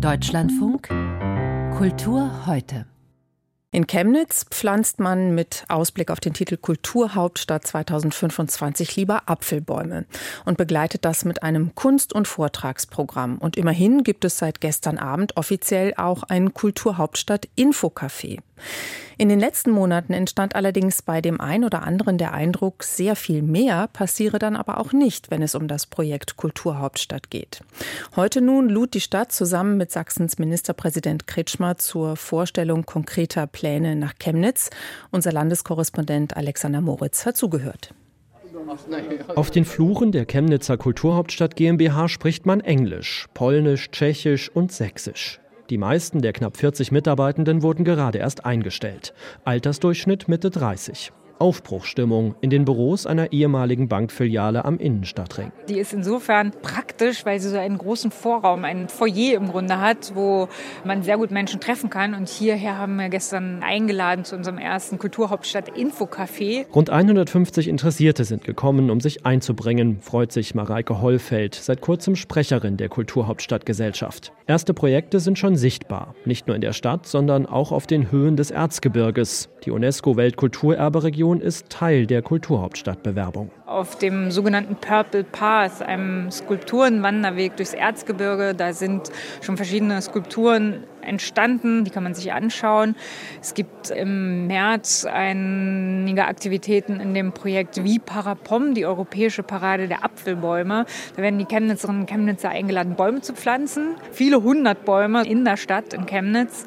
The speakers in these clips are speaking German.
Deutschlandfunk Kultur heute. In Chemnitz pflanzt man mit Ausblick auf den Titel Kulturhauptstadt 2025 lieber Apfelbäume und begleitet das mit einem Kunst- und Vortragsprogramm. Und immerhin gibt es seit gestern Abend offiziell auch ein Kulturhauptstadt Infocafé. In den letzten Monaten entstand allerdings bei dem einen oder anderen der Eindruck, sehr viel mehr passiere dann aber auch nicht, wenn es um das Projekt Kulturhauptstadt geht. Heute nun lud die Stadt zusammen mit Sachsens Ministerpräsident Kretschmer zur Vorstellung konkreter Pläne nach Chemnitz. Unser Landeskorrespondent Alexander Moritz hat zugehört. Auf den Fluren der Chemnitzer Kulturhauptstadt GmbH spricht man Englisch, Polnisch, Tschechisch und Sächsisch. Die meisten der knapp 40 Mitarbeitenden wurden gerade erst eingestellt. Altersdurchschnitt Mitte 30. Aufbruchstimmung in den Büros einer ehemaligen Bankfiliale am Innenstadtring. Die ist insofern praktisch, weil sie so einen großen Vorraum, ein Foyer im Grunde hat, wo man sehr gut Menschen treffen kann. Und hierher haben wir gestern eingeladen zu unserem ersten Kulturhauptstadt Infocafé. Rund 150 Interessierte sind gekommen, um sich einzubringen, freut sich Mareike Hollfeld, seit kurzem Sprecherin der Kulturhauptstadtgesellschaft. Erste Projekte sind schon sichtbar, nicht nur in der Stadt, sondern auch auf den Höhen des Erzgebirges. Die UNESCO-Weltkulturerberegion Region ist Teil der Kulturhauptstadtbewerbung. Auf dem sogenannten Purple Path, einem Skulpturenwanderweg durchs Erzgebirge, da sind schon verschiedene Skulpturen entstanden, die kann man sich anschauen. Es gibt im März einige Aktivitäten in dem Projekt Wie Parapom, die europäische Parade der Apfelbäume. Da werden die Chemnitzerinnen und Chemnitzer eingeladen, Bäume zu pflanzen. Viele hundert Bäume in der Stadt, in Chemnitz.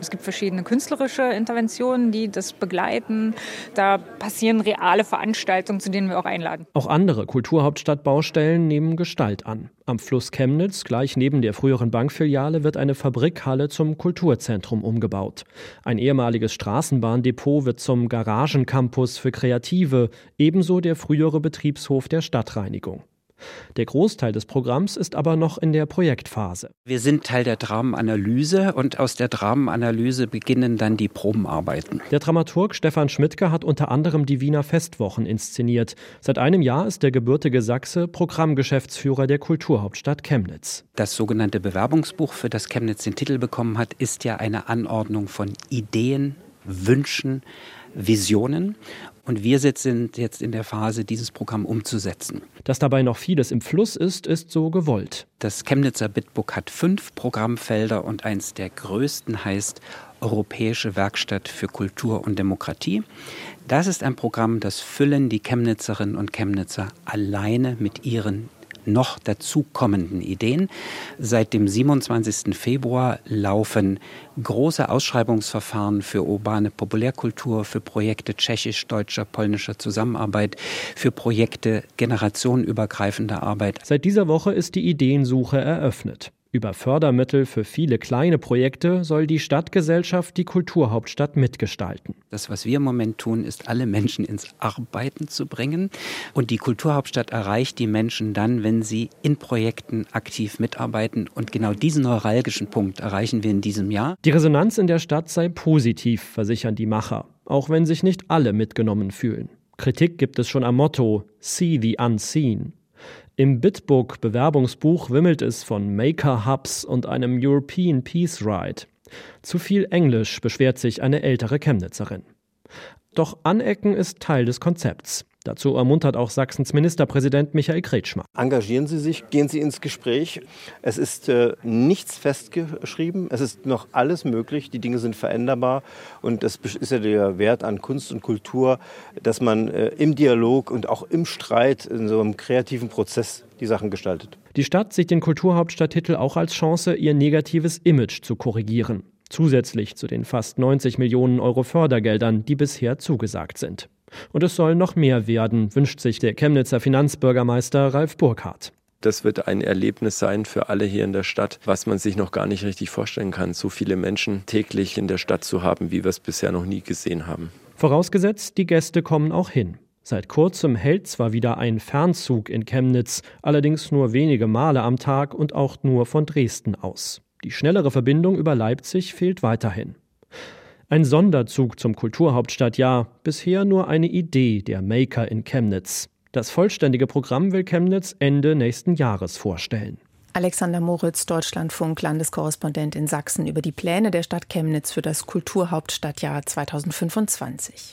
Es gibt verschiedene künstlerische Interventionen, die das begleiten. Da passieren reale Veranstaltungen, zu denen wir auch einladen. Auch andere Kulturhauptstadtbaustellen nehmen Gestalt an. Am Fluss Chemnitz, gleich neben der früheren Bankfiliale, wird eine Fabrikhalle zum Kulturzentrum umgebaut. Ein ehemaliges Straßenbahndepot wird zum Garagencampus für Kreative, ebenso der frühere Betriebshof der Stadtreinigung. Der Großteil des Programms ist aber noch in der Projektphase. Wir sind Teil der Dramenanalyse und aus der Dramenanalyse beginnen dann die Probenarbeiten. Der Dramaturg Stefan Schmidtke hat unter anderem die Wiener Festwochen inszeniert. Seit einem Jahr ist der gebürtige Sachse Programmgeschäftsführer der Kulturhauptstadt Chemnitz. Das sogenannte Bewerbungsbuch, für das Chemnitz den Titel bekommen hat, ist ja eine Anordnung von Ideen, Wünschen, Visionen. Und wir sind jetzt in der Phase, dieses Programm umzusetzen. Dass dabei noch vieles im Fluss ist, ist so gewollt. Das Chemnitzer Bitbook hat fünf Programmfelder und eins der größten heißt Europäische Werkstatt für Kultur und Demokratie. Das ist ein Programm, das füllen die Chemnitzerinnen und Chemnitzer alleine mit ihren noch dazukommenden Ideen. Seit dem 27. Februar laufen große Ausschreibungsverfahren für urbane Populärkultur, für Projekte tschechisch-deutscher, polnischer Zusammenarbeit, für Projekte generationenübergreifender Arbeit. Seit dieser Woche ist die Ideensuche eröffnet. Über Fördermittel für viele kleine Projekte soll die Stadtgesellschaft die Kulturhauptstadt mitgestalten. Das, was wir im Moment tun, ist, alle Menschen ins Arbeiten zu bringen. Und die Kulturhauptstadt erreicht die Menschen dann, wenn sie in Projekten aktiv mitarbeiten. Und genau diesen neuralgischen Punkt erreichen wir in diesem Jahr. Die Resonanz in der Stadt sei positiv, versichern die Macher, auch wenn sich nicht alle mitgenommen fühlen. Kritik gibt es schon am Motto See the Unseen. Im Bitbook Bewerbungsbuch wimmelt es von Maker Hubs und einem European Peace Ride. Zu viel Englisch beschwert sich eine ältere Chemnitzerin. Doch Anecken ist Teil des Konzepts. Dazu ermuntert auch Sachsens Ministerpräsident Michael Kretschmer. Engagieren Sie sich, gehen Sie ins Gespräch. Es ist äh, nichts festgeschrieben, es ist noch alles möglich, die Dinge sind veränderbar und das ist ja der Wert an Kunst und Kultur, dass man äh, im Dialog und auch im Streit in so einem kreativen Prozess die Sachen gestaltet. Die Stadt sieht den Kulturhauptstadttitel auch als Chance, ihr negatives Image zu korrigieren. Zusätzlich zu den fast 90 Millionen Euro Fördergeldern, die bisher zugesagt sind. Und es soll noch mehr werden, wünscht sich der Chemnitzer Finanzbürgermeister Ralf Burkhardt. Das wird ein Erlebnis sein für alle hier in der Stadt, was man sich noch gar nicht richtig vorstellen kann, so viele Menschen täglich in der Stadt zu haben, wie wir es bisher noch nie gesehen haben. Vorausgesetzt, die Gäste kommen auch hin. Seit kurzem hält zwar wieder ein Fernzug in Chemnitz, allerdings nur wenige Male am Tag und auch nur von Dresden aus. Die schnellere Verbindung über Leipzig fehlt weiterhin. Ein Sonderzug zum Kulturhauptstadtjahr, bisher nur eine Idee der Maker in Chemnitz. Das vollständige Programm will Chemnitz Ende nächsten Jahres vorstellen. Alexander Moritz, Deutschlandfunk, Landeskorrespondent in Sachsen, über die Pläne der Stadt Chemnitz für das Kulturhauptstadtjahr 2025.